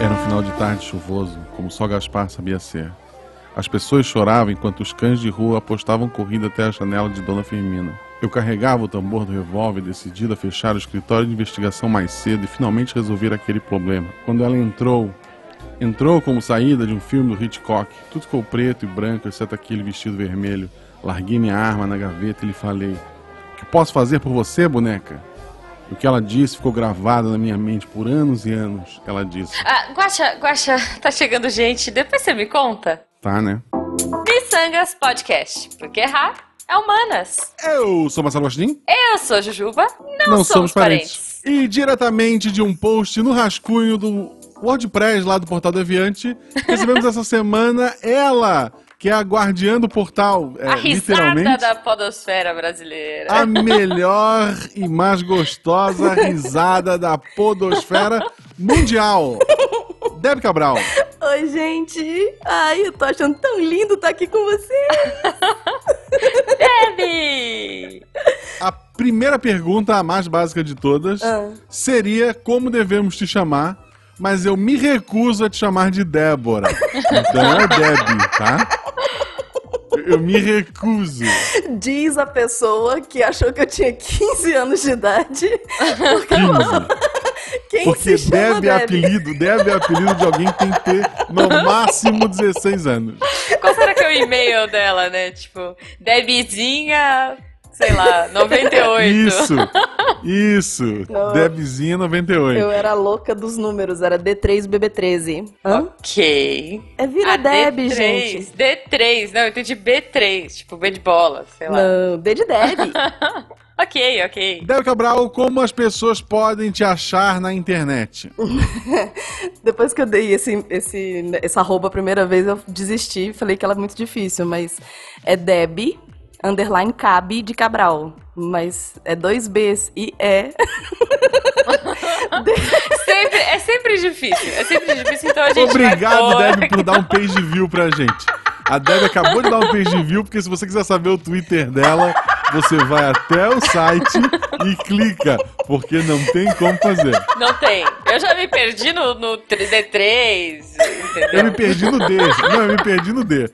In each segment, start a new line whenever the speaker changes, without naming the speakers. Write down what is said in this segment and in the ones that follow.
Era um final de tarde chuvoso, como só Gaspar sabia ser. As pessoas choravam enquanto os cães de rua apostavam corrida até a janela de Dona Firmina. Eu carregava o tambor do revólver decidido a fechar o escritório de investigação mais cedo e finalmente resolver aquele problema. Quando ela entrou, entrou como saída de um filme do Hitchcock. Tudo ficou preto e branco, exceto aquele vestido vermelho. Larguei minha arma na gaveta e lhe falei: O que posso fazer por você, boneca? O que ela disse ficou gravado na minha mente por anos e anos. Ela disse:
Ah, Guaxa, Guaxa, tá chegando gente. Depois você me conta.
Tá, né?
Missangas Podcast. Porque errar é humanas.
Eu sou Marcelo Agostinho.
Eu sou Jujuba. Não, somos, parentes.
E diretamente de um post no rascunho do WordPress lá do Portal Deviante, recebemos essa semana ela, que é a guardiã do portal, é,
a risada
literalmente.
da podosfera brasileira.
A melhor e mais gostosa risada da podosfera mundial. Deb Cabral.
Oi, gente. Ai, eu tô achando tão lindo estar aqui com você.
Debbie!
A primeira pergunta, a mais básica de todas,
Ah.
seria como devemos te chamar, mas eu me recuso a te chamar de Débora. Então é Deb, tá? Eu me recuso.
Diz a pessoa que achou que eu tinha 15 anos de idade. Porque
15.
quem
Porque
se chama
Deb é apelido, Deb é apelido de alguém que tem que ter no máximo 16 anos.
Qual será que é o e-mail dela, né? Tipo, Debzinha, sei lá, 98.
Isso, isso.
Não.
Debzinha 98.
Eu era louca dos números, era D3BB13. Hã?
Ok.
É vira
Ah,
Deb,
D3,
gente.
D3, não, eu entendi B3, tipo B de bola, sei lá.
Não, D de Deb.
Ok, ok.
Deb Cabral, como as pessoas podem te achar na internet?
Depois que eu dei esse, esse, essa arroba a primeira vez, eu desisti. Falei que ela é muito difícil, mas é Deb, underline cabe de Cabral. Mas é dois Bs e é.
Sempre, é sempre difícil, é sempre difícil, então a gente
Obrigado,
vai.
Deb, por dar um page view pra gente. A Deb acabou de dar um page view, porque se você quiser saber o Twitter dela, você vai até o site e clica, porque não tem como fazer.
Não tem. Eu já me perdi no, no 3D3,
Eu
entendeu?
me perdi no D. Não, eu me perdi no D.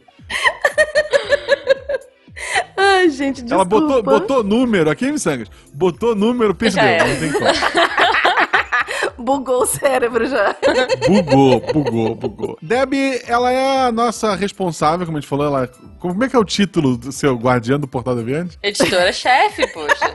Ai, gente, desculpa.
Ela botou, botou número, aqui, Missangas? Botou número, perdeu. Não tem como.
Bugou o cérebro já.
Bugou, bugou, bugou. Deb, ela é a nossa responsável, como a gente falou, ela. Como é que é o título do seu guardião do Portal Deviante?
Editora-chefe, poxa.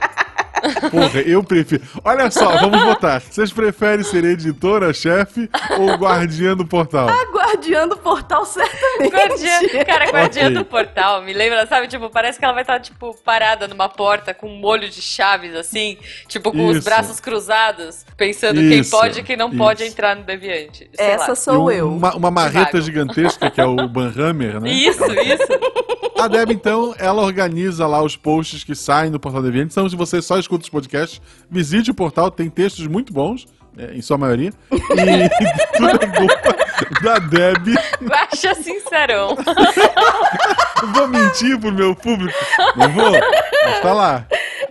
Porra, eu prefiro. Olha só, vamos votar. Vocês preferem ser editora-chefe ou guardiã do portal?
Guardiã do portal, certamente.
Guardiã, cara, guardiã
Ok.
do portal, me lembra, sabe? Tipo, parece que ela vai estar, tipo, parada numa porta com um molho de chaves, assim, tipo, com os
Isso.
braços cruzados, pensando quem
Isso,
pode e quem não pode
isso.
entrar no Deviante. Sei
Essa
lá.
sou
E
eu.
Uma, uma marreta
Vago.
gigantesca, que é o Banhammer, né?
Isso, isso.
A Deb, então, ela organiza lá os posts que saem do Portal Deviante. Então, se você só escuta os podcasts, visite o portal, tem textos muito bons, é, em sua maioria. E tudo é culpa da Deb.
Guaxa sincerão.
Não vou mentir pro meu público. Não vou. Mas tá lá.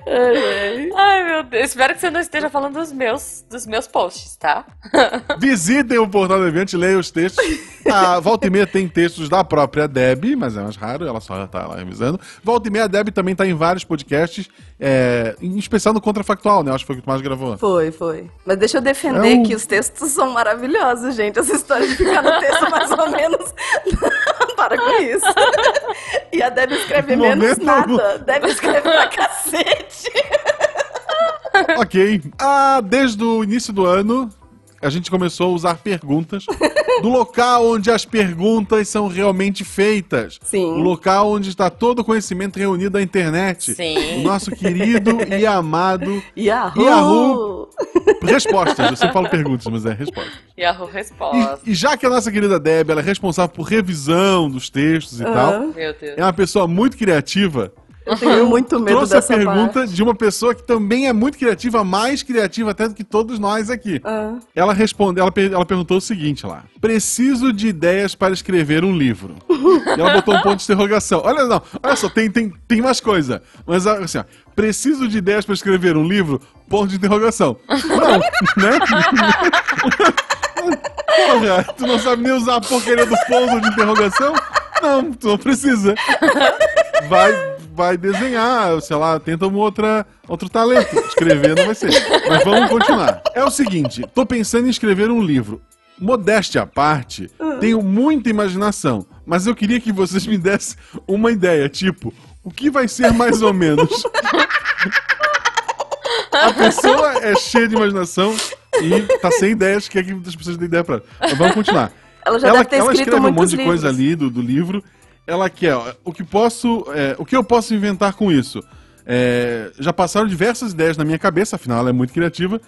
Ai, meu Deus. Espero que você não esteja falando dos meus, dos meus posts, tá?
Visitem o Portal do Deviante, leiam os textos. A Volta e Meia tem textos da própria Deb, mas é mais raro, ela só tá lá revisando. Volta e Meia, a Deb também tá em vários podcasts, é, em especial no Contrafactual, né? Acho que foi o que tu mais gravou.
Foi, foi. Mas deixa eu defender
É um-
que os textos são maravilhosos, gente. Essa história de ficar no texto mais ou menos. Para com isso. E a Deb escreve menos
algum.
nada. Deb escreve pra cacete.
ok. Ah, desde o início do ano, a gente começou a usar perguntas do local onde as perguntas são realmente feitas.
Sim.
O local onde está todo o conhecimento reunido da internet.
Sim.
O nosso querido e amado
Yahoo!
Yahoo! Respostas. Eu sempre falo perguntas, mas é respostas.
Yahoo resposta.
E, e já que a nossa querida Deb ela é responsável por revisão dos textos e
Aham.
tal,
Meu Deus.
é uma pessoa muito criativa,
Eu tenho muito medo
Trouxe a
dessa
pergunta
parte.
de uma pessoa que também é muito criativa, mais criativa até do que todos nós aqui.
Ah,
Ela respondeu, ela, ela perguntou o seguinte lá: Preciso de ideias para escrever um livro. e ela botou um ponto de interrogação. Olha, não, olha só, tem, tem, tem mais coisa. Mas assim, ó, preciso de ideias para escrever um livro, ponto de interrogação. Não, né? Porra, tu não sabe nem usar a porcaria do ponto de interrogação? Não, tu não precisa. Vai, vai desenhar, sei lá, tenta uma outra, outro talento. Escrever não vai ser. Mas vamos continuar. É o seguinte, tô pensando em escrever um livro. Modéstia à parte, tenho muita imaginação, mas eu queria que vocês me dessem uma ideia, tipo, o que vai ser mais ou menos? A pessoa é cheia de imaginação e tá sem ideias, quer que as pessoas dêem ideia pra ela. Mas vamos continuar.
Ela já deve ter
ela
escrito
escreve um monte de
livros.
coisa ali do, do livro. Ela quer, ó, o que posso, é, o que eu posso inventar com isso? É, já passaram diversas ideias na minha cabeça, afinal ela é muito criativa,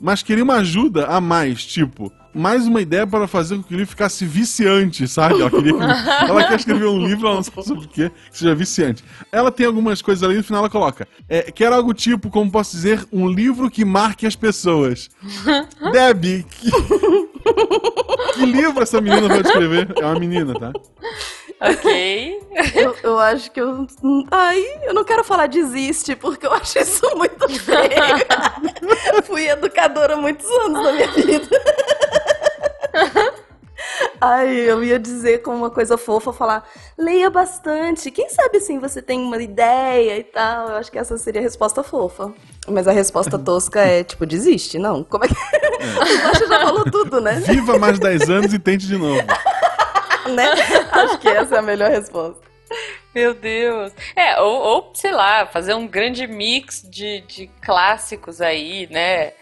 mas queria uma ajuda a mais, tipo, mais uma ideia para fazer com que o livro ficasse viciante, sabe? Ela, queria que- ela quer escrever um livro, ela não sabe sobre o que, que seja viciante. Ela tem algumas coisas ali, no final ela coloca, é, quer algo tipo, como posso dizer, um livro que marque as pessoas. Debbie, que, que livro essa menina pode escrever? É uma menina, tá?
Ok.
eu, eu acho que eu. Ai, eu não quero falar desiste, porque eu acho isso muito feio. Fui educadora muitos anos na minha vida. Ai, eu ia dizer com uma coisa fofa, falar, leia bastante. Quem sabe assim você tem uma ideia e tal. Eu acho que essa seria a resposta fofa. Mas a resposta tosca é, tipo, desiste, não. Como é que. Que já falou tudo, né?
Viva mais 10 anos e tente de novo.
né? Acho que essa é a melhor resposta.
Meu Deus. É, ou, ou, sei lá, fazer um grande mix de, de clássicos aí, né?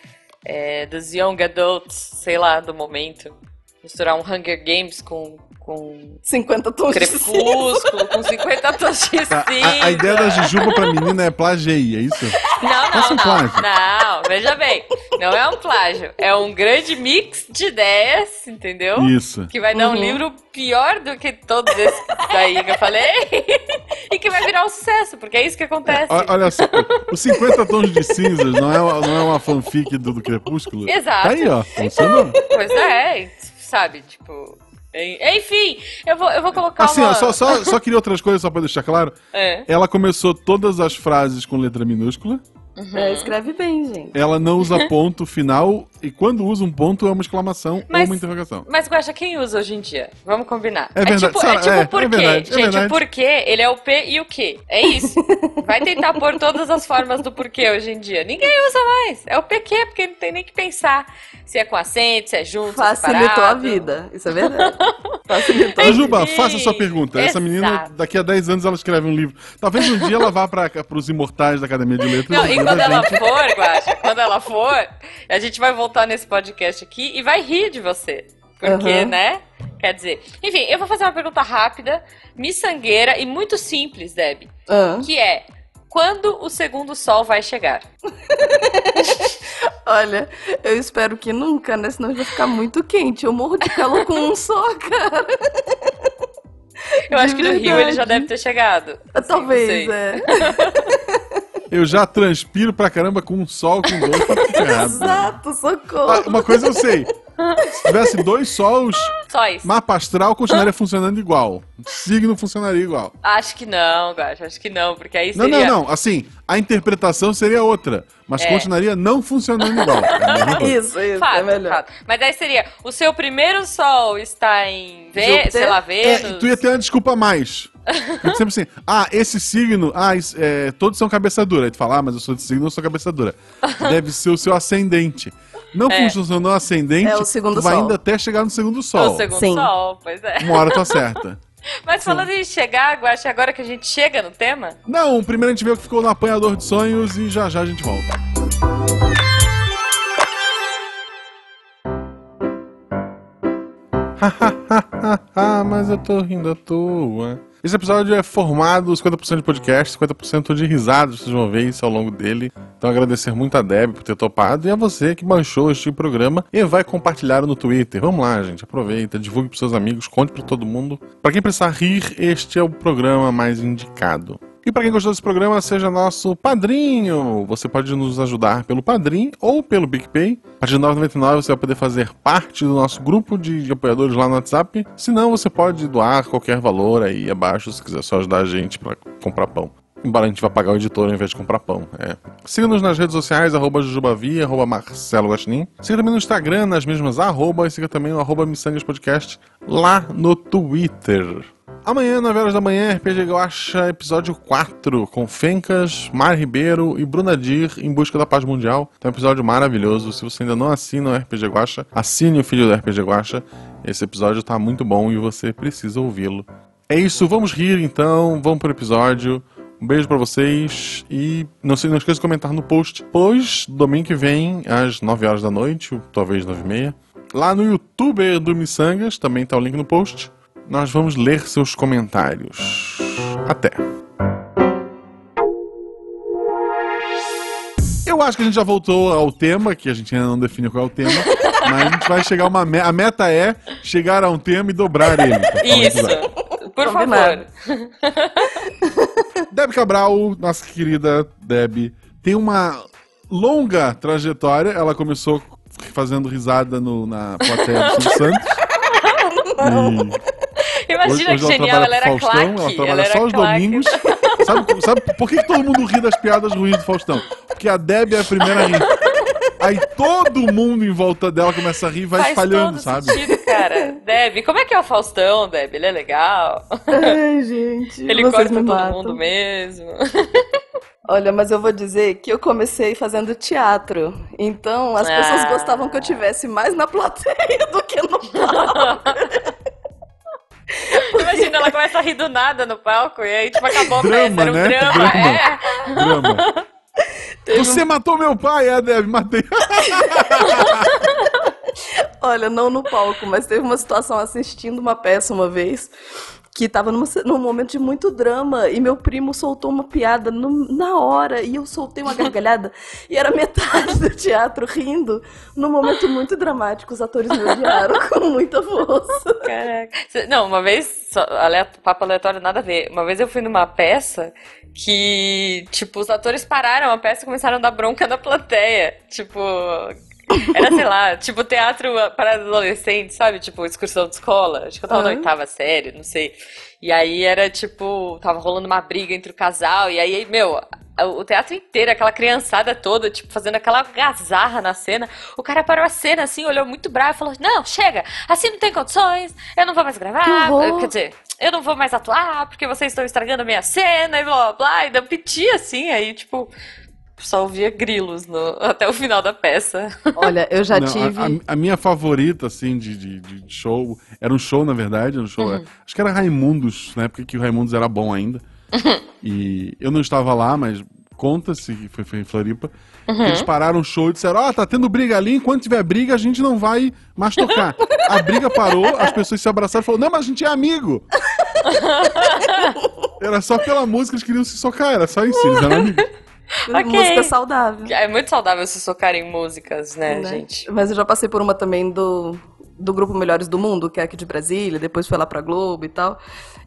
É, dos young adults, sei lá, do momento. Misturar um Hunger Games com, com
50 tons de cinza.
Crepúsculo, com 50 tons de
Tá,
cinza.
a, a ideia da Jujuba pra menina é plagiei, é isso?
Não, não,
um
não.
plágio.
Não, veja bem. Não é um plágio. É um grande mix de ideias, entendeu?
Isso.
Que vai dar um
Uhum.
livro pior do que todos esses daí que eu falei. e que vai virar um sucesso, porque é isso que acontece.
O- Olha só, os 50 tons de cinzas não é, uma- não é uma fanfic do, do Crepúsculo?
Exato.
Tá aí, ó. Funcionou.
Pois é, sabe, tipo. En- Enfim, eu vou, eu vou colocar
Assim,
uma.
só, só, só queria outras coisas, só pra deixar claro.
É.
Ela começou todas as frases com letra minúscula.
É, escreve bem, gente.
Ela não usa ponto final. E quando usa um ponto, é uma exclamação ou
Mas-
uma interrogação.
Mas Guaxa, quem usa hoje em dia? Vamos combinar.
É verdade,
tipo, é tipo
é,
o porquê.
é verdade, é
Gente,
verdade.
o porquê, ele é o P e o Q. É isso. Vai tentar pôr todas as formas do porquê hoje em dia. Ninguém usa mais. É o PQ, porque não tem nem que pensar se é com acento, se é junto, se é
Facilitou a
separado.
vida. Isso é verdade. Facilitou.
Ô, Juba, faça a sua pergunta. Essa menina,
exato.
daqui a 10 anos, ela escreve um livro. Talvez um dia ela vá para os imortais da Academia de Letras.
Não, quando ela for, Guaxa, quando ela for, a gente vai voltar nesse podcast aqui e vai rir de você. Porque,
Aham.
né? Quer dizer. Enfim, eu vou fazer uma pergunta rápida, miçangueira e muito simples, Deb.
Ah,
Que é: quando o segundo sol vai chegar?
olha, eu espero que nunca, né? Senão vai ficar muito quente. Eu morro de calor com um só, cara.
Eu acho que no Rio ele
verdade.
já deve ter chegado. Não
Talvez, é.
Eu já transpiro pra caramba com um sol, com dois, tá tudo errado.
Exato,
Ah,
socorro.
uma coisa eu sei. Se tivesse dois sols,
Só isso.
mapa astral continuaria funcionando igual. Signo funcionaria igual.
Acho que não, Guaxa, acho que não, porque aí
Não,
seria.
não, não. Assim, a interpretação seria outra. Mas
É.
continuaria não funcionando igual. É.
Isso, isso,
Fato,
é melhor.
fato. Mas aí seria: o seu primeiro sol está em Vê,
Júpiter?
sei lá,
É,
Vênus.
e tu ia ter uma desculpa a mais. Porque sempre assim, ah, esse signo, ah, isso- é, todos são cabeça dura. Aí tu fala, ah, mas eu sou de signo, eu sou cabeça dura. Deve ser o seu ascendente. Não
É.
funcionou o ascendente,
É o segundo
tu vai
sol.
indo até chegar no segundo
O
sol.
segundo
Sim.
sol, pois é.
Uma hora tu acerta.
Mas falando em chegar, Guaxa, agora que a gente chega no tema,
Não, primeiro a gente vê o que ficou no apanhador de sonhos e já já a gente volta. mas eu tô rindo à toa. Esse episódio é formado 50% de podcast, 50% de risadas, vocês vão ver isso ao longo dele. Então agradecer muito a Deb por ter topado e a você que baixou este programa e vai compartilhar no Twitter. Vamos lá, gente, aproveita, divulgue pros seus amigos, conte pra todo mundo. Pra quem precisar rir, este é o programa mais indicado. E para quem gostou desse programa, seja nosso padrinho. Você pode nos ajudar pelo Padrim ou pelo PicPay. A partir de R$ 9,99 você vai poder fazer parte do nosso grupo de, apoiadores lá no WhatsApp. Se não, você pode doar qualquer valor aí abaixo se quiser só ajudar a gente para comprar pão. Embora a gente vá pagar o editor ao invés de comprar pão. É. Siga-nos nas redes sociais, arroba Jujubavi, arroba Marcelo Guaxinim. Siga também no Instagram, nas mesmas arroba, e siga também o arroba Podcast lá no Twitter. Amanhã, 9 horas da manhã, RPG Guacha, episódio 4, com Fencas, Mar Ribeiro e Bruna Dir em busca da paz mundial. Então, um episódio maravilhoso. Se você ainda não assina o RPG Guacha, assine o filho do RPG Guacha. Esse episódio tá muito bom e você precisa ouvi-lo. É isso, vamos rir então, vamos pro episódio. Um beijo para vocês e não, se, não esqueça de comentar no post, pois domingo que vem, às 9 horas da noite, talvez 9 e meia, lá no YouTube do Missangas, também tá o link no post nós vamos ler seus comentários. Até! Eu acho que a gente já voltou ao tema, que a gente ainda não definiu qual é o tema, mas a gente vai chegar a uma meta. A meta é chegar a um tema e dobrar ele.
Isso. Por favor.
Deb Cabral, nossa querida Deb, tem uma longa trajetória. Ela começou fazendo risada no, na plateia do Santos.
E Imagina hoje, hoje que genial, ela, era Faustão, claque. Ela trabalha ela só os claque. domingos.
sabe, sabe por que, que todo mundo ri das piadas ruins do Faustão? Porque a Deb é a primeira a rir. Aí todo mundo em volta dela começa a rir e vai
Faz
espalhando,
todo
sabe?
Sentido, cara. Deb, como é que é o Faustão, Deb? Ele é legal.
Ai, gente.
Ele corta todo matam. mundo mesmo.
Olha, mas eu vou dizer que eu comecei fazendo teatro. Então as ah. pessoas gostavam que eu tivesse mais na plateia do que no palco.
Imagina, ela começa a rir do nada no palco e aí, tipo, acabou a
drama,
peça. Era um
né?
drama, drama.
é. Drama. Você um... matou meu pai, é, Deb, matei.
Olha, não no palco, mas teve uma situação assistindo uma peça uma vez que tava numa, num momento de muito drama e meu primo soltou uma piada no, na hora e eu soltei uma gargalhada e era metade do teatro rindo num momento muito dramático. Os atores me odiaram com muita força.
Caraca. Não, uma vez, só, aleato, papo aleatório, nada a ver. Uma vez eu fui numa peça que, tipo, os atores pararam a peça e começaram a dar bronca na plateia. Tipo, era, sei lá, tipo teatro para adolescentes, sabe? Tipo, excursão de escola. Acho que eu tava uhum. na oitava série, não sei. E aí era tipo, tava rolando uma briga entre o casal, e aí, meu, o teatro inteiro, aquela criançada toda, tipo, fazendo aquela gazarra na cena. O cara parou a cena assim, olhou muito bravo e falou: Não, chega, assim não tem condições, eu não vou mais gravar. Quer dizer, eu não vou mais atuar porque vocês estão estragando a minha cena e blá blá blá. E deu piti assim, aí, tipo só ouvia grilos no, até o final da peça.
Olha, eu já
Não,
tive.
A, a, minha favorita, assim, de, de, de, show. Era um show, na verdade. Um show. Uhum. Acho que era Raimundos, na época que o Raimundos era bom ainda. Uhum. E eu não estava lá, mas conta-se que foi, foi em Floripa. Uhum. Eles pararam o show e disseram: Ó, oh, tá tendo briga ali, enquanto tiver briga, a gente não vai mais tocar. a briga parou, as pessoas se abraçaram e falaram: Não, mas a gente é amigo. era só pela música, eles queriam se socar, era só em si, eles eram amigos.
Okay. Música saudável.
É muito saudável se socar em músicas, né, né, gente?
Mas eu já passei por uma também do, do grupo Melhores do Mundo, que é aqui de Brasília, depois foi lá pra Globo e tal.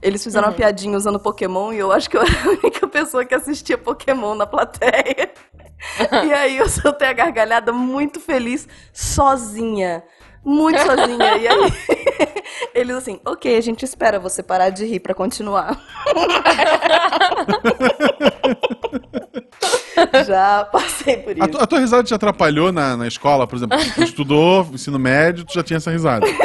Eles fizeram uhum. uma piadinha usando Pokémon e eu acho que eu era a única pessoa que assistia Pokémon na plateia. e aí eu soltei a gargalhada muito feliz, sozinha. Muito sozinha. E aí eles assim, ok, a gente espera você parar de rir para continuar. já passei por isso.
A, tu, a, tua risada te atrapalhou na, na escola, por exemplo? Tu estudou ensino médio, tu já tinha essa risada.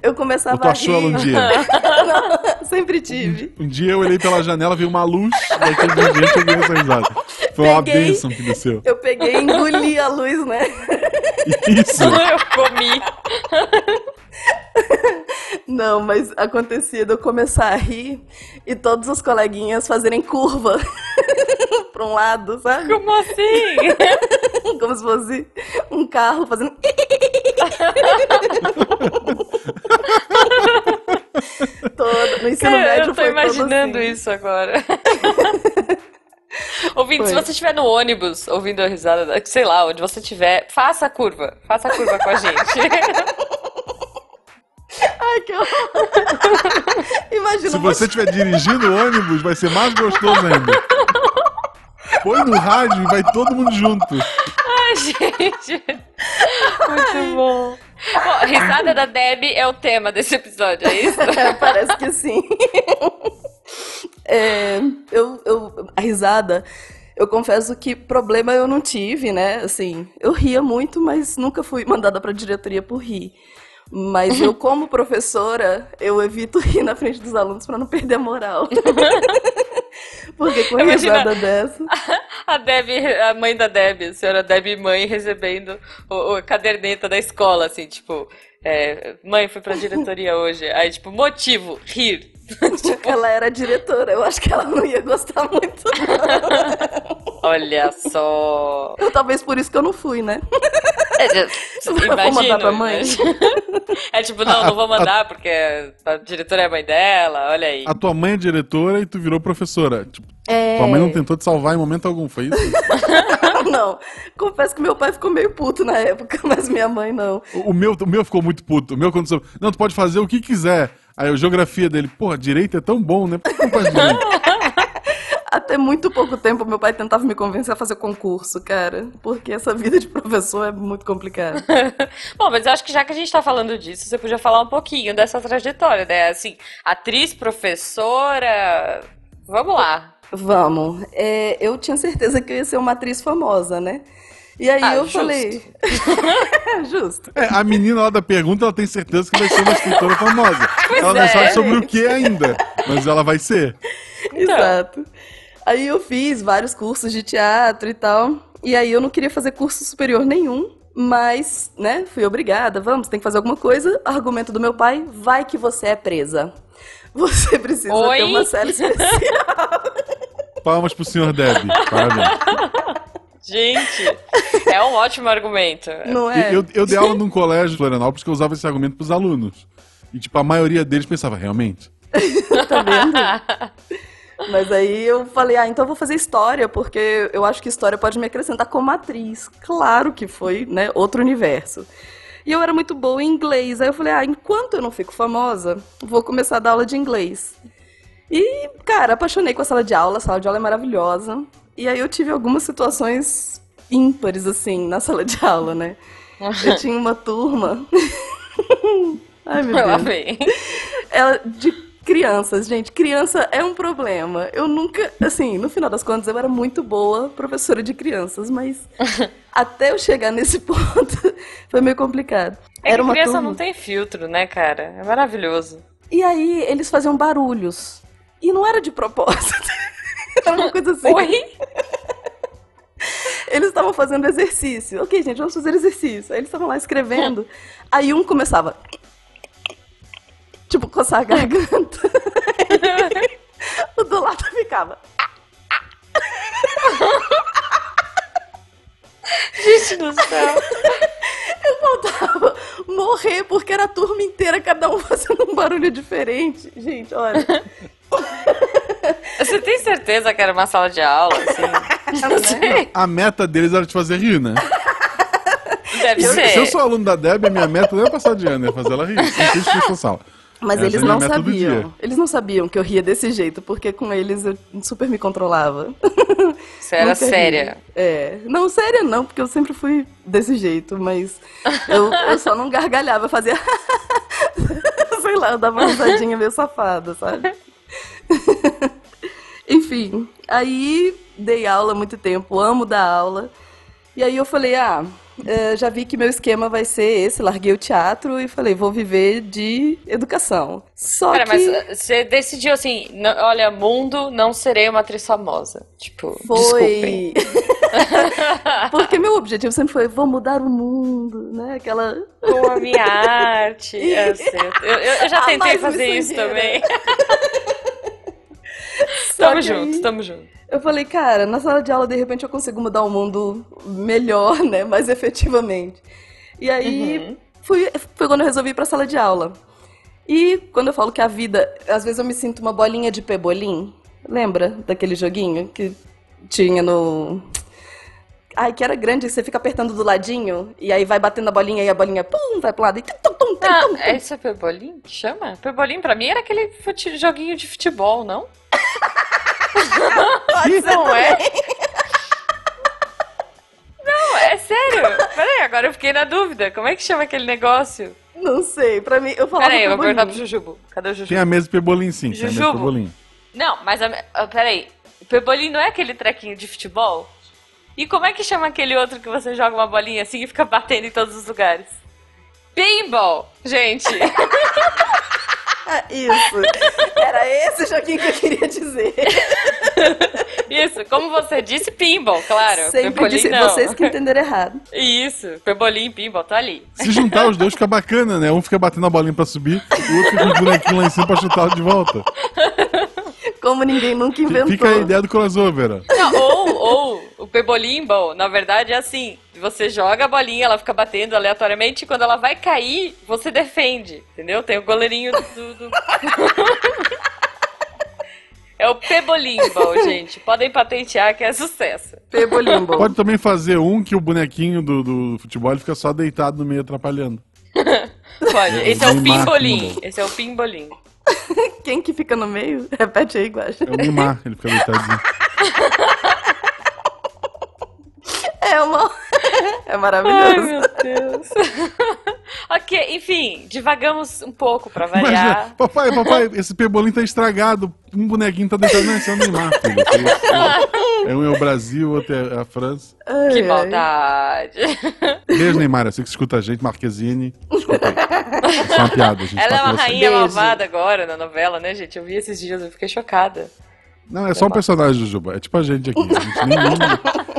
Eu começava Ou
tu achou ela um dia?
Não, sempre tive.
Um, um, dia eu olhei pela janela, vi uma luz, daí teve gente eu essa risada. Foi peguei, uma bênção que desceu.
Eu peguei e engoli a luz, né?
Isso.
Eu comi.
Não, mas acontecia de eu começar a rir e todos os coleguinhas fazerem curva pra um lado, sabe?
Como assim?
Como se fosse um carro fazendo. Todo, no ensino Cara, médio
eu tô imaginando
assim.
isso agora. Ouvindo, Foi. se você estiver no ônibus ouvindo a risada, sei lá, onde você estiver, faça a curva. Faça a curva com a gente.
Ai, que horror. Imagina
Se você estiver dirigindo o ônibus, vai ser mais gostoso ainda. Põe no rádio e vai todo mundo junto.
Ai, gente. Muito bom. Bom, risada da Deb é o tema desse episódio, é isso?
É, parece que sim. É, eu, eu, a risada, eu confesso que problema eu não tive, né? Assim, eu ria muito, mas nunca fui mandada pra diretoria por rir. Mas eu, como professora, eu evito rir na frente dos alunos para não perder a moral. Porque com a risada dessa.
A Deb, a mãe da Deb, a senhora Deb mãe, recebendo o, o- a caderneta da escola, assim, tipo, é, mãe, fui pra diretoria hoje. Aí, tipo, motivo, rir.
Ela era diretora, eu acho que ela não ia gostar muito.
Olha só.
Eu, talvez por isso que eu não fui, né?
É,
Vou
imagino,
mandar pra mãe.
É tipo, não, não vou mandar porque a diretora é a mãe dela, olha aí.
A tua mãe é diretora e tu virou professora. Tipo,
É...
tua mãe não tentou te salvar em momento algum, foi isso?
não. Confesso que meu pai ficou meio puto na época, mas minha mãe não.
O o meu, o meu ficou muito puto. O meu quando soube, não, tu pode fazer o que quiser. Aí a geografia dele, porra, direito é tão bom, né? Por que não faz direito?
Até muito pouco tempo meu pai tentava me convencer a fazer concurso, cara. Porque essa vida de professor é muito complicada.
Bom, mas eu acho que já que a gente tá falando disso, você podia falar um pouquinho dessa trajetória, né? Assim, atriz, professora. Vamos lá.
Vamos. É, eu tinha certeza que eu ia ser uma atriz famosa, né? E aí
Ah,
eu
justo.
falei. Justo.
É, a menina lá da pergunta, ela tem certeza que vai ser uma escritora famosa. ela não
é,
sabe sobre o que ainda, mas ela vai ser.
Então.
Aí eu fiz vários cursos de teatro e tal. E aí eu não queria fazer curso superior nenhum. Mas, né, fui obrigada. Vamos, tem que fazer alguma coisa. Argumento do meu pai: vai que você é presa. Você precisa
Oi?
ter uma série especial.
Palmas pro senhor Deb. Parabéns.
Gente, é um ótimo argumento.
Não é?
Eu, eu dei aula num colégio em Florianópolis que eu usava esse argumento pros alunos. E, tipo, a maioria deles pensava, realmente?
Tá vendo? Mas aí eu falei, ah, então eu vou fazer história, porque eu acho que história pode me acrescentar como atriz. Claro que foi, né, outro universo. E eu era muito boa em inglês. Aí eu falei, ah, enquanto eu não fico famosa, vou começar a dar aula de inglês. E, cara, apaixonei com a sala de aula. A sala de aula é maravilhosa. E aí eu tive algumas situações ímpares, assim, na sala de aula, né? Eu tinha uma turma. Ai, meu
Lá
Deus. Ela, de crianças, gente, criança é um problema. Eu nunca, assim, no final das contas, eu era muito boa professora de crianças, mas até eu chegar nesse ponto foi meio complicado.
É
era uma
criança
turma.
não tem filtro, né, cara? É maravilhoso.
E aí eles faziam barulhos. E não era de propósito. era uma coisa assim.
Oi?
Eles estavam fazendo exercício. Ok, gente, vamos fazer exercício. Aí eles estavam lá escrevendo. Aí um começava. Tipo, coçar a garganta. o do lado ficava.
Gente do céu.
Eu faltava morrer porque era a turma inteira, cada um fazendo um barulho diferente. Gente, olha.
Você tem certeza que era uma sala de aula, assim? Não sei.
A meta deles era te fazer rir, né?
Deve
Se,
ser.
se eu sou aluno da Deb, a minha meta não é passar de ano, é fazer ela rir. Não sala.
Mas
Essa
eles
é
não
dia.
sabiam. Eles não sabiam que eu ria desse jeito, porque com eles eu super me controlava.
Você era séria.
É. Não, séria não, porque eu sempre fui desse jeito, mas eu, eu só não gargalhava, eu fazia. Sei lá, eu dava uma risadinha meio safada, sabe? Enfim, aí dei aula há muito tempo, amo dar aula. E aí eu falei, ah, eh, já vi que meu esquema vai ser esse, larguei o teatro e falei, vou viver de educação. Só
Pera,
que
mas uh, você decidiu assim, "Não- olha, mundo, não serei uma atriz famosa. Tipo,
foi... Porque meu objetivo sempre foi, vou mudar o mundo, né? Aquela...
Com a minha arte. Eu, eu, eu- já
A
tentei fazer isso também. Tamo junto, tamo junto.
Eu falei, cara, na sala de aula, de repente, eu consigo mudar o mundo melhor, né? Mais efetivamente. E aí,
Uhum.
fui, foi quando eu resolvi ir pra sala de aula. E quando eu falo que a vida... Às vezes eu me sinto uma bolinha de pebolim. Lembra daquele joguinho que tinha no... Ai, que era grande, você fica apertando do ladinho, e aí vai batendo a bolinha e a bolinha, pum, vai pro lado e tum, tum, tum,
Ah,
tum, tum.
esse é pebolim que chama? Pebolim pra mim era aquele joguinho de futebol, não?
Pode ser
Não é? Não, é sério. Peraí, agora eu fiquei na dúvida. Como é que chama aquele negócio?
Não sei, pra mim, eu falava
Peraí, eu vou perguntar pro Jujubo. Cadê o Jujubo?
Tem a mesa pebolim, sim. Tem a mesa
Jujubo.
pebolim.
Não, mas a, ah, peraí. O pebolim não é aquele trequinho de futebol? E como é que chama aquele outro que você joga uma bolinha assim e fica batendo em todos os lugares? Pinball, gente.
Isso. Era esse joguinho que eu queria dizer.
Isso, como você disse, pinball, claro.
Sempre
Pebolim
disse,
não.
vocês que entenderam errado.
Isso, pebolim e pinball, tô ali.
Se juntar os dois fica bacana, né? Um fica batendo a bolinha pra subir, o outro fica com os bonequinhos lá em cima pra chutar de volta.
Como ninguém nunca inventou.
Fica a ideia do crossover.
Não, ou o pebolimbo, na verdade, é assim: você joga a bolinha, ela fica batendo aleatoriamente, e quando ela vai cair, você defende, entendeu? Tem o goleirinho do. do- é o pebolimbo, gente. Podem patentear que é sucesso.
Pebolimbo.
Pode também fazer um que o bonequinho do, do futebol ele fica só deitado no meio atrapalhando.
Pode. Esse é o pimbolim. Esse é o pimbolim.
Quem que fica no meio? Repete aí, Guaxa.
É o Neymar, ele fica deitadinho.
É uma... É
Ai,
maravilhoso.
meu Deus. ok, enfim, divagamos um pouco pra variar.
Imagina, papai, papai, esse pebolim tá estragado. Um bonequinho tá deitado. Não, esse é o Neymar, é Um é o Brasil, outro é a França.
Ai,
Que
ai.
maldade.
Beijo, Neymar. Eu sei que você escuta a gente, Marquezine. Desculpa aí. É só uma piada, a gente
Ela
tá
é uma rainha
Beijo.
malvada agora na novela, né, gente? Eu vi esses dias, eu fiquei chocada.
Não, é só um personagem, Jujuba. É tipo a gente aqui. A gente nem-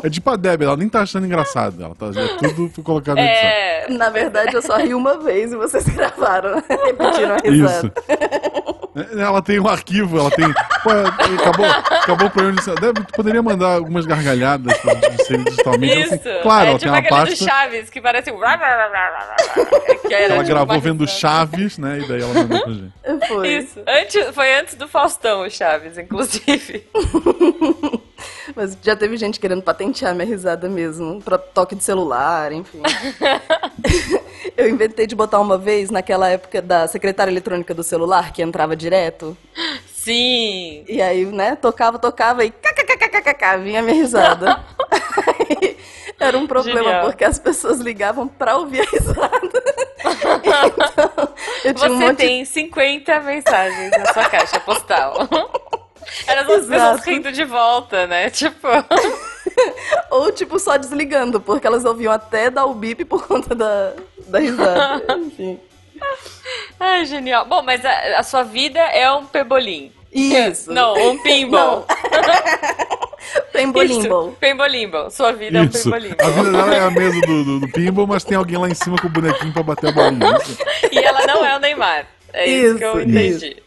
É tipo a Debbie, ela nem tá achando engraçado. Ela tá é tudo foi colocado na edição.
É.
Na verdade, eu só ri uma vez e vocês gravaram. Repetiram a
Isso.
risada.
É, Ela tem um arquivo, ela tem. Pô, acabou, acabou o programa de. Deve, tu poderia mandar algumas gargalhadas pra gente ser digitalmente.
Isso.
tem- claro,
é
ela
tipo
tem uma
aquele do
pasta.
Chaves que parece um. que era,
Ela
tipo,
gravou vendo
risada.
Chaves, né? E daí ela mandou pra gente.
Foi.
Isso. Antes, foi antes do Faustão, o Chaves, inclusive.
Mas já teve gente querendo patentear minha risada mesmo, pra toque de celular, enfim. Eu inventei de botar uma vez, naquela época da secretária eletrônica do celular, que entrava direto.
Sim.
E aí, né, tocava, tocava e kkkkkk, vinha a minha risada. Era um problema,
Genial.
porque as pessoas ligavam pra ouvir a risada. Então, eu tinha um
Você
monte
tem 50 mensagens na sua caixa postal. Eram as pessoas rindo de volta, né? Tipo.
Ou, tipo, só desligando, porque elas ouviam até dar o bip por conta da, da risada. Enfim.
Ai, genial. Bom, mas a, a sua vida é um pebolim.
Isso.
Não, um pinball.
Pembolimbo.
Isso, Pembolimbo. Sua vida é um
Isso.
pembolimbo.
A vida dela é a mesa do, do, do pinball, mas tem alguém lá em cima com o bonequinho pra bater a bolinha. Isso.
E ela não é o Neymar. É isso, que eu
Isso,
entendi.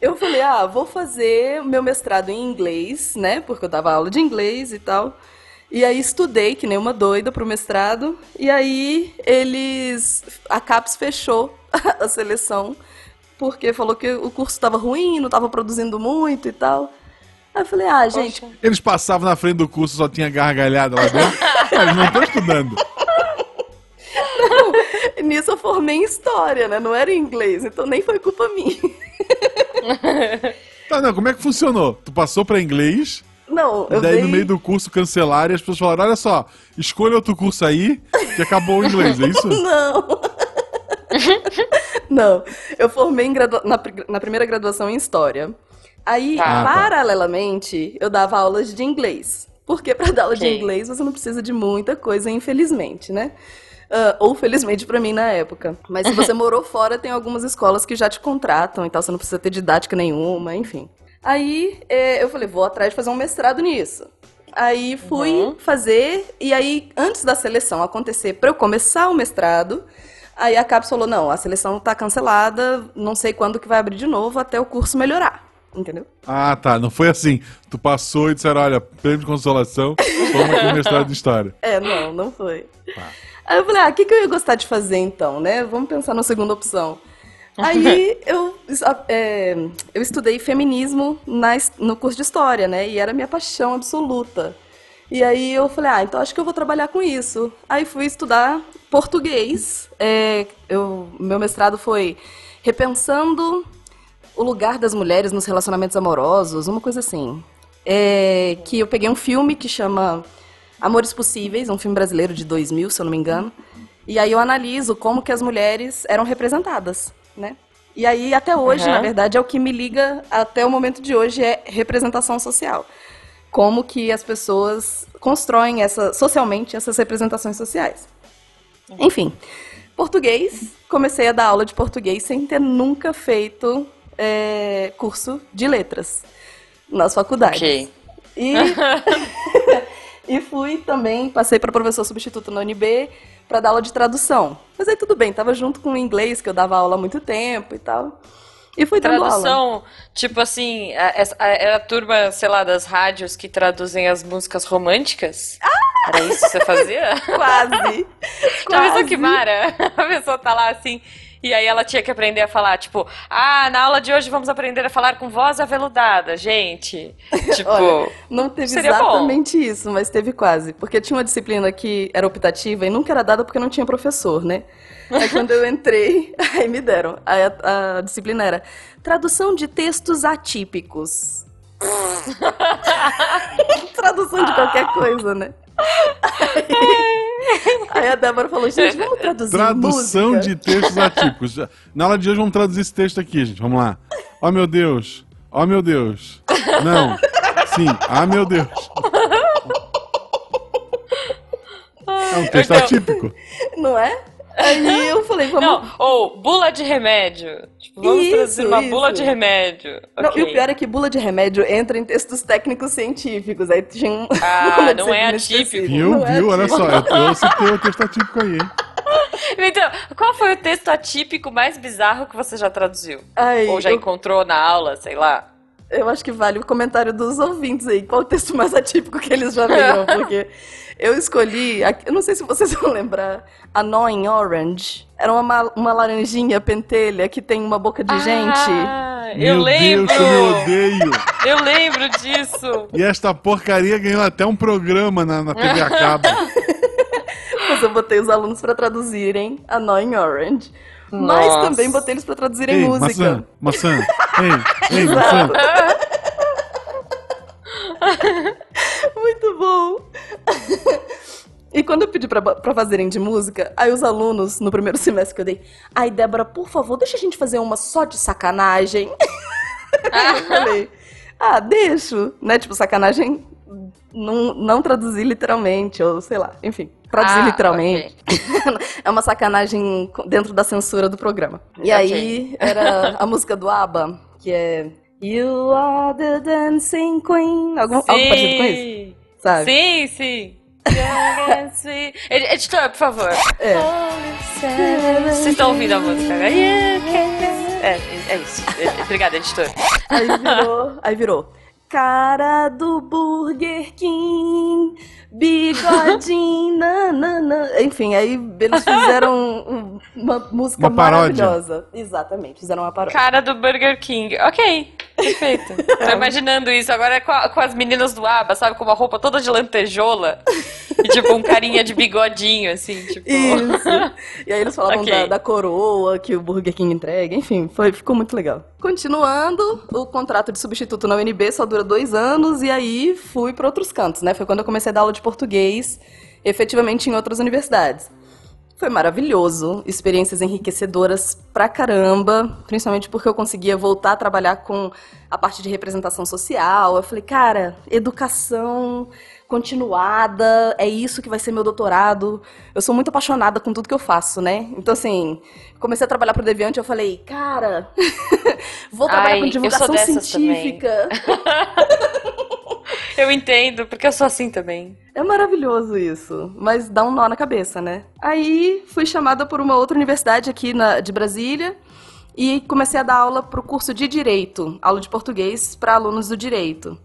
Eu falei, ah, vou fazer meu mestrado em inglês, né? Porque eu dava aula de inglês e tal. E aí estudei, que nem uma doida, pro mestrado. E aí eles. A CAPES fechou a seleção, porque falou que o curso estava ruim, não estava produzindo muito e tal. Aí eu falei, ah, gente,
Poxa.
Eles passavam na frente do curso, só tinha gargalhada lá dentro. Mas não tô estudando.
nisso eu formei em história, né? Não era em inglês, então nem foi culpa minha.
Tá, não, como é que funcionou? Tu passou pra inglês,
Não,
e
eu
daí
dei...
no meio do curso cancelaram e as pessoas falaram: olha só, escolha outro curso aí, que acabou o inglês, é isso?
Não. Não, eu formei gradua- na, na primeira graduação em História. Aí,
Tá.
Ah, tá.
paralelamente, eu dava aulas de inglês. Porque para dar aula de
Ok.
inglês você não precisa de muita coisa, infelizmente, né? Ah, ou felizmente pra mim na época. Mas se você morou fora, tem algumas escolas que já te contratam e tal, você não precisa ter didática nenhuma, enfim. Aí eh, eu falei, vou atrás de fazer um mestrado nisso. Aí fui
Uhum.
fazer, e aí, antes da seleção acontecer, pra eu começar o mestrado, aí a CAPES falou: não, a seleção tá cancelada, não sei quando que vai abrir de novo até o curso melhorar. Entendeu?
Ah, tá, não foi assim. Tu passou e disseram: olha, prêmio de consolação, toma aqui o mestrado de história.
É, não, não foi. Aí eu falei, ah, o que, que eu ia gostar de fazer então, né? Vamos pensar na segunda opção. Aí eu, é, eu estudei feminismo na, no curso de história, né? E era minha paixão absoluta. E aí eu falei, ah, então acho que eu vou trabalhar com isso. Aí fui estudar português. É, eu, meu mestrado foi repensando o lugar das mulheres nos relacionamentos amorosos, uma coisa assim. É, que eu peguei um filme que chama Amores Possíveis, um filme brasileiro de 2000, se eu não me engano. E aí eu analiso como que as mulheres eram representadas, né? E aí até hoje, uhum. na verdade, é o que me liga até o momento de hoje é representação social. Como que as pessoas constroem essa socialmente essas representações sociais. Enfim, português, comecei a dar aula de português sem ter nunca feito é, curso de letras nas faculdades.
Ok.
E, e fui também, passei para professor substituto na UNB para dar aula de tradução. Mas aí tudo bem, tava junto com o inglês, que eu dava aula há muito tempo e tal. E fui
Tradução, tipo assim, era a, a, turma, sei lá, das rádios que traduzem as músicas românticas? Ah! Era isso que você fazia?
Quase.
Já pensou que mara? A pessoa tá lá assim, e aí ela tinha que aprender a falar, tipo, ah, na aula de hoje vamos aprender a falar com voz aveludada, gente. Tipo, Olha,
não teve exatamente bom. isso, mas teve quase. Porque tinha uma disciplina que era optativa e nunca era dada porque não tinha professor, né? Aí quando eu entrei, aí me deram. Aí a, a disciplina era tradução de textos atípicos. tradução de qualquer coisa, né? Aí, aí, a Débora falou, gente, vamos traduzir
Tradução
música?
de textos atípicos. Na aula de hoje vamos traduzir esse texto aqui, gente. Vamos lá. Ó oh, meu Deus. Ó oh, meu Deus. Não. Sim. Ah, meu Deus. É um texto então, atípico.
Não é? Aí eu falei, vamos.
Não, ou bula de remédio. Tipo, vamos isso, traduzir uma isso. bula de remédio.
Não, okay. E o pior é que bula de remédio entra em textos técnicos científicos. Aí tinha um.
Ah, não é atípico.
Viu,
não
é viu? É Olha só, eu, citei o texto atípico aí.
Então, qual foi o texto atípico mais bizarro que você já traduziu?
Ai,
Ou já eu... encontrou na aula, sei lá?
Eu acho que vale o comentário dos ouvintes aí. Qual o texto mais atípico que eles já viram? Porque eu escolhi, eu não sei se vocês vão lembrar, Annoying Orange. Era uma, uma laranjinha pentelha que tem uma boca de ah,
gente. Eu Meu lembro!
Deus, eu odeio!
Eu lembro disso!
E esta porcaria ganhou até um programa na, na TV a cabo.
Mas eu botei os alunos para traduzirem Annoying Orange. Nossa. Mas também botei eles para traduzirem
ei,
música.
Maçã, maçã. Ei, ei, maçã.
Muito bom. E quando eu pedi pra, pra fazerem de música, aí os alunos, no primeiro semestre que eu dei, ai, Débora, por favor, deixa a gente fazer uma só de sacanagem. Eu falei, ah, deixo, né? Tipo, sacanagem não, não traduzir literalmente, ou sei lá, enfim, traduzir ah, literalmente. Okay. é uma sacanagem dentro da censura do programa. E okay. aí era a música do ABBA, que é You are the dancing queen. Algum, algo parecido com isso? Sabe?
Sim, sim. Editor, por favor. É. Vocês estão ouvindo a música? É, é isso. Obrigada, editor.
Aí virou. Aí virou. Cara do Burger King, bigodinho, nanana. Enfim, aí eles fizeram uma música uma maravilhosa. Exatamente, fizeram uma paródia.
Cara do Burger King. Ok, perfeito. Tô imaginando isso agora com, a, com, as meninas do ABBA, sabe? Com uma roupa toda de lantejola e tipo um carinha de bigodinho, assim, tipo...
Isso. E aí eles falavam okay. da, da, coroa que o Burger King entrega. Enfim, foi, ficou muito legal. Continuando, o contrato de substituto na UNB só dura dois anos e aí fui para outros cantos, né? Foi quando eu comecei a dar aula de português, efetivamente em outras universidades. Foi maravilhoso, experiências enriquecedoras pra caramba, principalmente porque eu conseguia voltar a trabalhar com a parte de representação social. Eu falei, cara, educação continuada, é isso que vai ser meu doutorado. Eu sou muito apaixonada com tudo que eu faço, né? Então, assim, comecei a trabalhar pro Deviante, eu falei, cara, vou trabalhar Ai, com divulgação científica.
eu entendo, porque eu sou assim também.
É maravilhoso isso, mas dá um nó na cabeça, né? Aí fui chamada por uma outra universidade aqui na, de Brasília e comecei a dar aula pro curso de Direito, aula de português para alunos do Direito.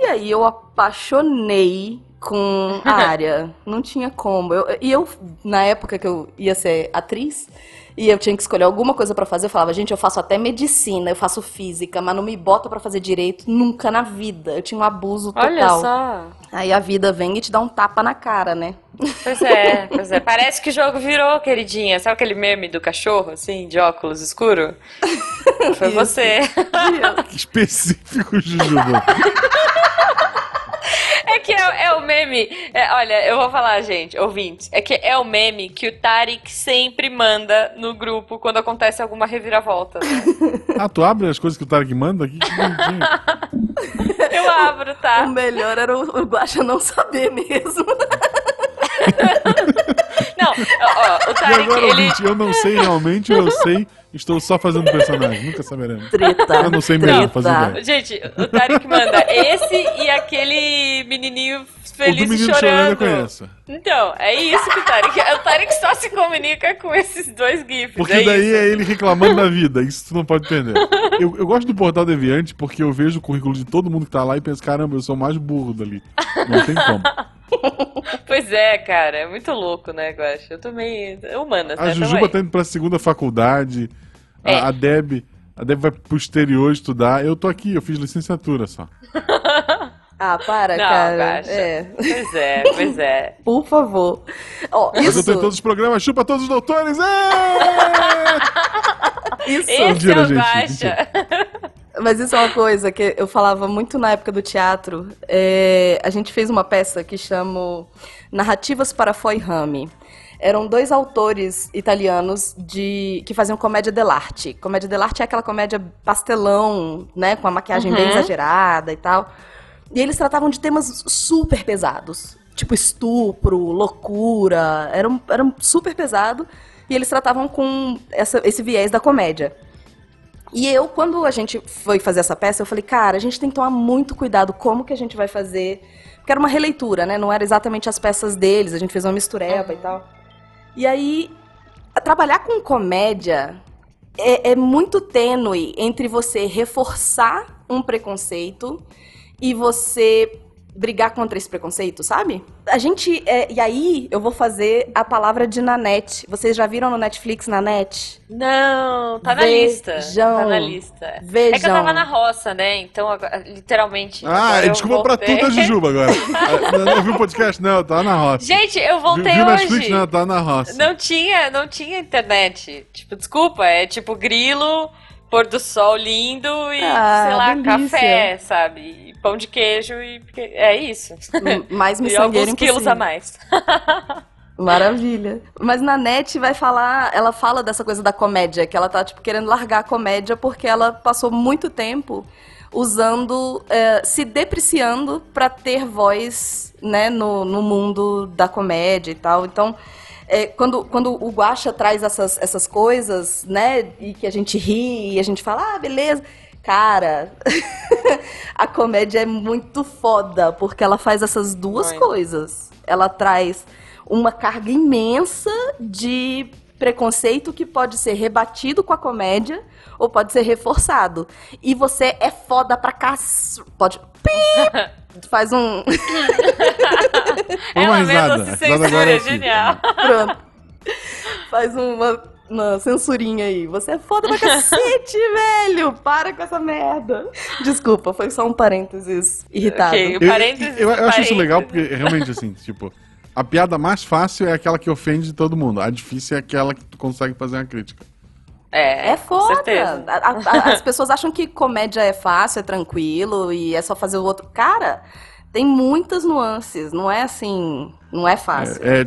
E aí eu apaixonei com a área. Não tinha como. Eu, e eu, na época que eu ia ser atriz, e eu tinha que escolher alguma coisa pra fazer, eu falava, gente, eu faço até medicina, eu faço física, mas não me bota pra fazer direito nunca na vida. Eu tinha um abuso total.
Olha só.
Aí a vida vem e te dá um tapa na cara, né?
Pois é, pois é. Parece que o jogo virou, queridinha. Sabe aquele meme do cachorro, assim, de óculos escuro? Foi
Isso.
você.
Que específico, Jujuba.
É que é, é o meme. é, olha, eu vou falar, gente, ouvintes. É que é o meme que o Tarek sempre manda no grupo quando acontece alguma reviravolta. né?
Ah, tu abre as coisas que o Tarek manda aqui? Que bonitinho.
Eu abro,
O
tá?
melhor era o, o Guaxa não saber mesmo.
Não, ó, ó, o
E
Tarek,
agora,
ele.
ouvinte, eu não sei realmente, eu sei, estou só fazendo personagem, nunca saberemos.
Treta.
Eu não sei mesmo fazer ideia.
Gente, o Tarek manda esse e aquele menininho
O do
feliz
menino chorando
chorando.
eu conheço.
Então, é isso que o Tarek. O Tarek só se comunica com esses dois GIFs.
Porque
é
daí
isso.
é ele reclamando da vida, isso tu não pode entender. Eu, eu gosto do Portal Deviante porque eu vejo o currículo de todo mundo que tá lá e penso, caramba, eu sou o mais burro dali. Não tem como.
Pois é, cara, é muito louco, né, Guaxa? Eu também. É humanas,
A
né?
Jujuba
também.
tá indo pra segunda faculdade, a,
É.
a Deb. A Deb vai pro exterior estudar. Eu tô aqui, eu fiz licenciatura só.
Ah, para,
Não,
cara. É,
Pois é, pois é.
por favor. Ó,
Mas eu
isso,
tô em todos os programas, chupa todos os doutores! ê!
isso.
Esse
Mentira,
é o
gente,
Guaxa.
Mas isso é uma coisa que eu falava muito na época do teatro. É, a gente fez uma peça que chama Narrativas para Foi Rami. Eram dois autores italianos de que faziam comédia dell'arte. Comédia dell'arte é aquela comédia pastelão, né, com a maquiagem bem
Uhum.
exagerada e tal. E eles tratavam de temas super pesados, tipo estupro, loucura, eram, eram super pesado. E eles tratavam com essa- esse viés da comédia. E eu, quando a gente foi fazer essa peça, eu falei, cara, a gente tem que tomar muito cuidado como que a gente vai fazer. Porque era uma releitura, né? Não era exatamente as peças deles, a gente fez uma mistureba e tal. E aí, trabalhar com comédia é, é muito tênue entre você reforçar um preconceito e você brigar contra esse preconceito, sabe? A gente. é, e aí, eu vou fazer a palavra de Nanette. Vocês já viram no Netflix Nanette?
Não, tá na
Vejam.
lista. Tá na lista. É que eu
Vejam.
tava na roça, né? Então, literalmente.
Ah, desculpa pra
voltei.
tudo a Jujuba agora. Ah, Não, não viu o podcast? Não, tá na roça.
Gente, eu
Viu,
voltei
viu
hoje.
Netflix? Não, tá na roça.
Não tinha, não tinha internet. Tipo, desculpa, é tipo grilo, pôr do sol lindo e,
Ah,
sei lá,
delícia.
café, sabe? E pão de queijo e é isso.
Mais
e
miçangueiro
alguns quilos a mais.
Maravilha. Mas na net vai falar, ela fala dessa coisa da comédia, que ela tá, tipo, querendo largar a comédia porque ela passou muito tempo usando, eh, se depreciando pra ter voz, né, no, no mundo da comédia e tal. Então, eh, quando, quando o Guaxa traz essas, essas coisas, né, e que a gente ri e a gente fala, ah, beleza. Cara, a comédia é muito foda, porque ela faz essas duas coisas. Ela traz uma carga imensa de preconceito que pode ser rebatido com a comédia ou pode ser reforçado. E você é foda pra cá. Pode. Pi! Faz um.
Ela mesma se
agora
censura,
é
é genial.
Pronto. Faz uma, uma censurinha aí. Você é foda pra cacete, velho! Para com essa merda. Desculpa, foi só um parênteses irritado.
Ok.
Eu,
Parênteses,
eu, eu acho isso
parênteses.
legal porque realmente assim, tipo, a piada mais fácil é aquela que ofende todo mundo. A difícil é aquela que tu consegue fazer uma crítica.
É,
É foda. A- a- as pessoas acham que comédia é fácil, é tranquilo e é só fazer o outro. Cara, tem muitas nuances. Não é assim. Não é fácil.
É, é,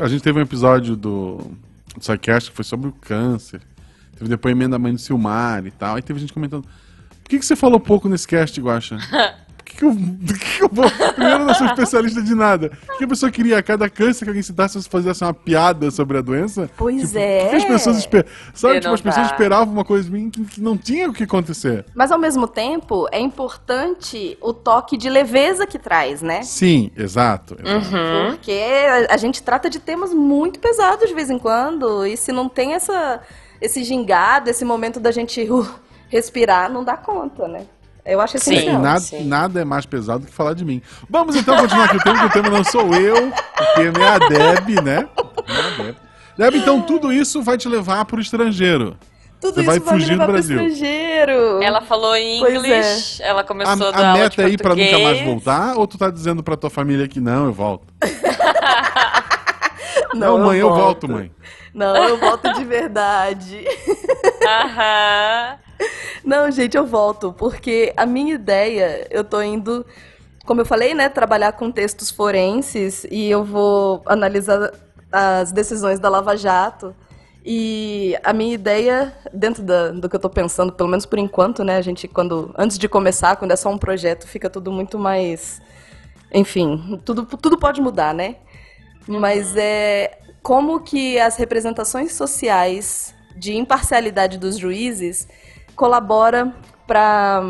a gente teve um episódio do, que foi sobre o câncer. Teve depoimento da mãe do Silmar e tal. Aí teve gente comentando. Por que, que você falou pouco nesse cast, Guaxa? Que, que eu, que que eu vou. Primeiro, eu não sou especialista de nada. Por que a pessoa queria a cada câncer que alguém citasse se fizesse uma piada sobre a doença?
Pois
Tipo,
é.
Que as pessoas esperavam? Sabe, tipo, as pessoas esperavam uma coisa de mim que, que não tinha o que acontecer.
Mas ao mesmo tempo, é importante o toque de leveza que traz, né?
Sim, exato. exato.
Uhum.
Porque a, a gente trata de temas muito pesados de vez em quando, e se não tem essa, esse gingado, esse momento da gente uh, respirar, não dá conta, né? Eu acho
Sim.
É, e
essencial.
nada,
sim.
nada é mais pesado do que falar de mim. Vamos então continuar aqui o tema, que o tema não sou eu, o tema é a Deb, né? É a Deb. Deb, então tudo isso vai te levar pro estrangeiro.
Tudo
Você
isso
vai fugir
levar
do Brasil.
estrangeiro.
Ela falou em
Pois
inglês, ela começou a,
A,
dar
a
aula
meta
de
é ir pra nunca mais voltar? Ou tu tá dizendo pra tua família que não, eu volto?
Não,
mãe, eu volto, mãe.
Não, eu volto de verdade.
Aham.
Não, gente, eu volto, porque a minha ideia, eu tô indo, como eu falei, né, trabalhar com textos forenses e eu vou analisar as decisões da Lava Jato. E a minha ideia, dentro da- do que eu tô pensando, pelo menos por enquanto, né, a gente quando antes de começar, quando é só um projeto, fica tudo muito mais enfim, tudo, tudo pode mudar, né? Mas é como que as representações sociais de imparcialidade dos juízes colabora para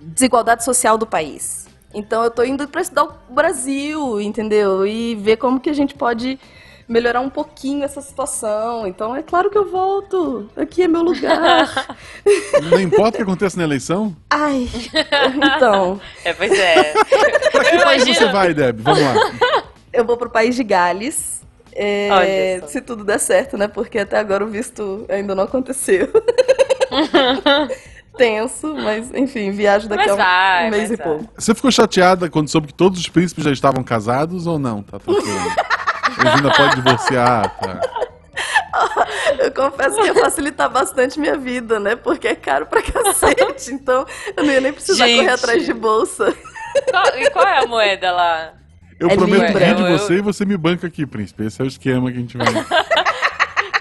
desigualdade social do país. Então eu tô indo para estudar o Brasil, entendeu? E ver como que a gente pode melhorar um pouquinho essa situação. Então é claro que eu volto. Aqui é meu lugar.
Não importa o que aconteça na eleição?
Ai. Então,
É, pois é.
Pra que
Eu
país
imagino-
você vai, Deb? Vamos lá.
eu vou pro país de Gales. É, se tudo der certo, né? Porque até agora o visto ainda não aconteceu. Tenso, mas enfim, viajo daqui
Mas
a um
vai,
mês e
vai.
pouco.
Você ficou chateada quando soube que todos os príncipes já estavam casados ou não? Tá tranquilo. Eles ainda podem divorciar, tá?
Eu confesso que ia facilitar bastante minha vida, né? Porque é caro pra cacete. Então eu não ia nem precisar
Gente.
correr atrás de bolsa.
Qual, e qual é a moeda lá?
Eu
É
prometo
Libra.
rir de
Eu- eu-
você e você me banca aqui, príncipe. Esse é o esquema que a gente vai.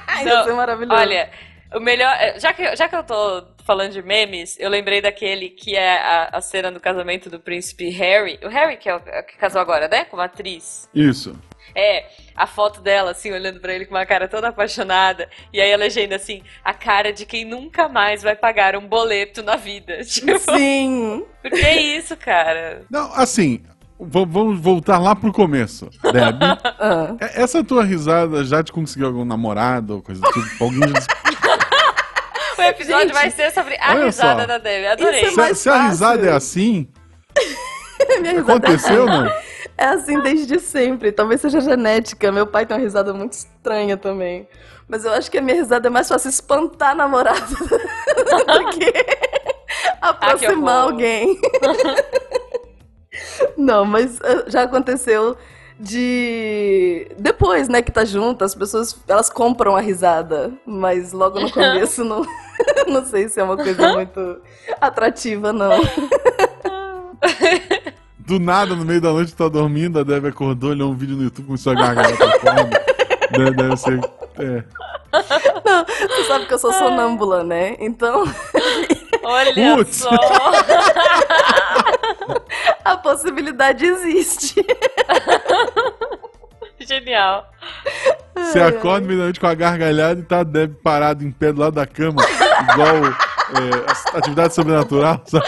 Ai,
Não,
ia ser maravilhoso.
Olha, o melhor. é, Já que, já que eu tô falando de memes, eu lembrei daquele que é a, a cena do casamento do príncipe Harry. O Harry, que é o que casou agora, né? Com uma atriz.
Isso.
É, a foto dela, assim, olhando pra ele com uma cara toda apaixonada. E aí a legenda, assim, a cara de quem nunca mais vai pagar um boleto na vida. Tipo,
Sim.
por que isso, cara?
Não, assim, vamos voltar lá pro começo. Deb,
Ah.
e- essa tua risada já te conseguiu algum namorado ou coisa do tipo? Alguém já...
O episódio
Gente,
vai ser sobre a risada
só.
da Debbie. Adorei.
Isso é mais
se, se a risada é assim,
Minha risada
aconteceu, não?
É assim desde sempre. Talvez seja genética. Meu pai tem uma risada muito estranha também. Mas eu acho que a minha risada é mais fácil espantar namorado do que aproximar
horror.
alguém. Não, mas eh, já aconteceu de depois, né, que tá junto, as pessoas elas compram a risada, mas logo no começo não, não sei se é uma coisa muito atrativa não.
Do nada, no meio da noite, tá dormindo, a Deb acordou, olhou um vídeo no YouTube, começou a gargalhar pra fora. Deve, deve ser... É.
Você sabe que eu sou sonâmbula, né? Então,
Olha
Putz.
só.
a possibilidade existe.
Genial.
Você acorda da noite com a gargalhada e tá Deb parado em pé do lado da cama, igual é, atividade sobrenatural, sabe?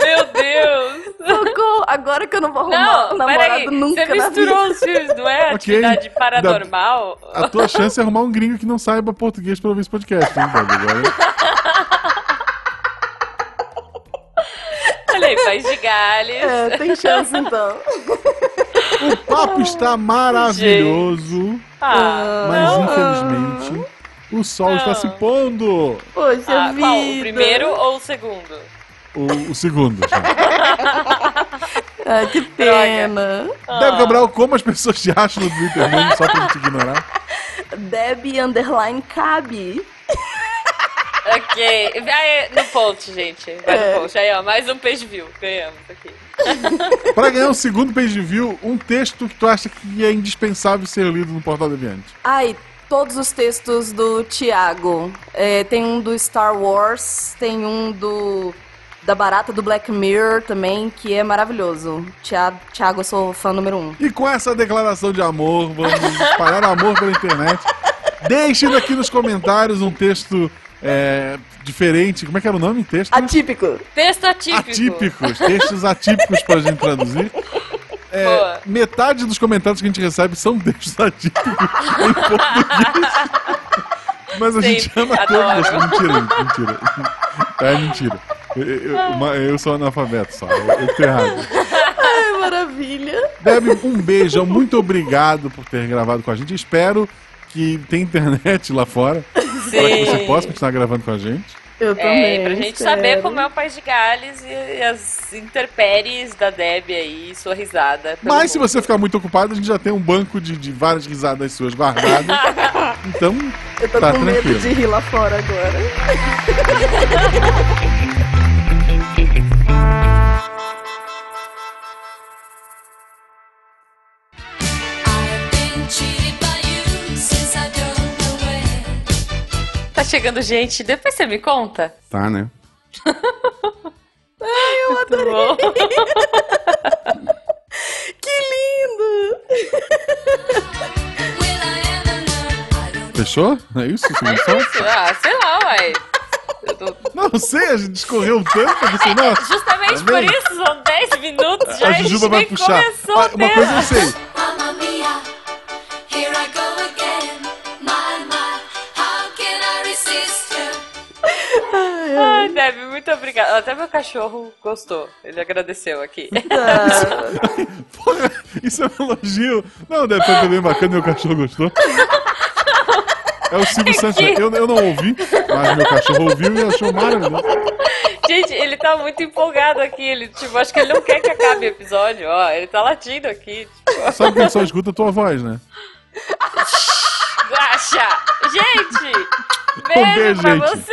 Meu Deus.
Socorro! Agora que eu não vou arrumar
Não,
um namorado
peraí.
nunca
Você misturou os filmes, não é?
Ok.
Atividade paranormal.
A tua chance é arrumar um gringo que não saiba português pra ouvir esse podcast, hein? Agora...
Aí, País de Gales.
É, tem chance então.
O papo está maravilhoso,
Ah,
mas
não.
infelizmente o sol está
Não.
se pondo.
Poxa
Ah,
vida.
qual? O primeiro ou o segundo?
O, o segundo. já.
Ai, que pena.
Deb Cabral, como as pessoas te acham no Twitter mesmo, só pra gente ignorar?
Deb underline cabe.
Ok. Vai no post, gente. Vai
É.
no post. Aí, ó, mais um page view. Ganhamos aqui.
Pra ganhar um segundo page view, um texto que tu acha que é indispensável ser lido no Portal Deviante.
Ai, todos os textos do Tiago. É, tem um do Star Wars, tem um do da Barata do Black Mirror também, que é maravilhoso. Tiago, Tiago eu sou fã número um.
E com essa declaração de amor, vamos espalhar amor pela internet. Deixem aqui nos comentários um texto é, diferente. Como é que era o nome? Texto?
Atípico.
Texto atípico.
Atípicos. Textos atípicos pra gente traduzir. É,
Boa.
metade dos comentários que a gente recebe são textos atípicos em português. Mas a gente ama
adoro.
todos. Mentira, mentira. É mentira. Eu, eu- eu sou analfabeto só. Eu, eu tô errado.
Ai, maravilha.
Deb, um beijo. Muito obrigado por ter gravado com a gente. Espero que tem internet lá fora. Para que você possa continuar gravando com a gente.
Eu também.
É, pra gente
espero.
saber como é o País de Gales e, as intempéries da Deb aí, sua risada.
Mas se
mundo.
você ficar muito ocupado, a gente já tem um banco de, de várias risadas suas guardadas. então,
Eu tô
tá
com medo
tranquilo.
de rir lá fora agora.
Tá chegando gente, depois você me conta?
Tá, né?
Eu adorei. Que lindo!
Fechou? É isso? Isso não só?
ah, sei lá, uai. Tô-
Não sei, a gente escorreu tanto. Você, nossa,
Justamente
Tá
por isso, são 10 minutos já
a
e a gente
Jujuba vai
nem
puxar.
começou
Ah,
o
uma coisa eu sei.
Muito obrigada. Até meu cachorro gostou. Ele agradeceu aqui.
Isso é um elogio. Não, deve foi bem bacana, meu cachorro gostou. É o Silvio Santos. Eu, eu não ouvi, mas meu cachorro ouviu e achou maravilhoso.
Gente, ele tá muito empolgado aqui. Ele, tipo, acho que ele não quer que acabe o episódio. Ó, ele tá latindo aqui. Tipo,
Sabe que ele só escuta a tua voz, né?
Guaxa! Gente!
Um
Beijo,
beijo,
pra
gente.
você!